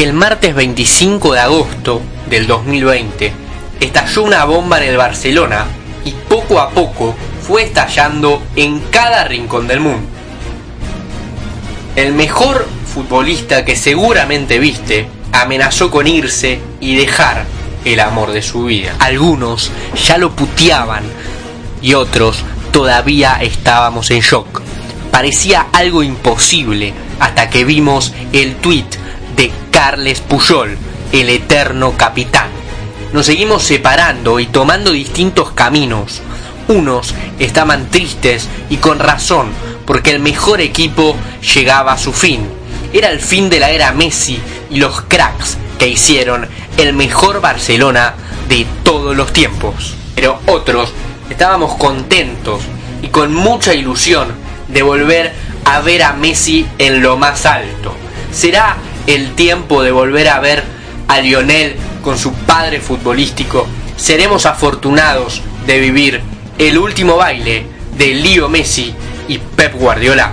El martes 25 de agosto del 2020 estalló una bomba en el Barcelona y poco a poco fue estallando en cada rincón del mundo. El mejor futbolista que seguramente viste amenazó con irse y dejar el amor de su vida. Algunos ya lo puteaban y otros todavía estábamos en shock. Parecía algo imposible hasta que vimos el tweet de Carles Puyol, el eterno capitán. Nos seguimos separando y tomando distintos caminos. Unos estaban tristes y con razón, porque el mejor equipo llegaba a su fin. Era el fin de la era Messi y los cracks que hicieron el mejor Barcelona de todos los tiempos. Pero otros estábamos contentos y con mucha ilusión de volver a ver a Messi en lo más alto. ¿Será el tiempo de volver a ver a Lionel con su padre futbolístico? ¿Seremos afortunados de vivir el último baile de Leo Messi y Pep Guardiola?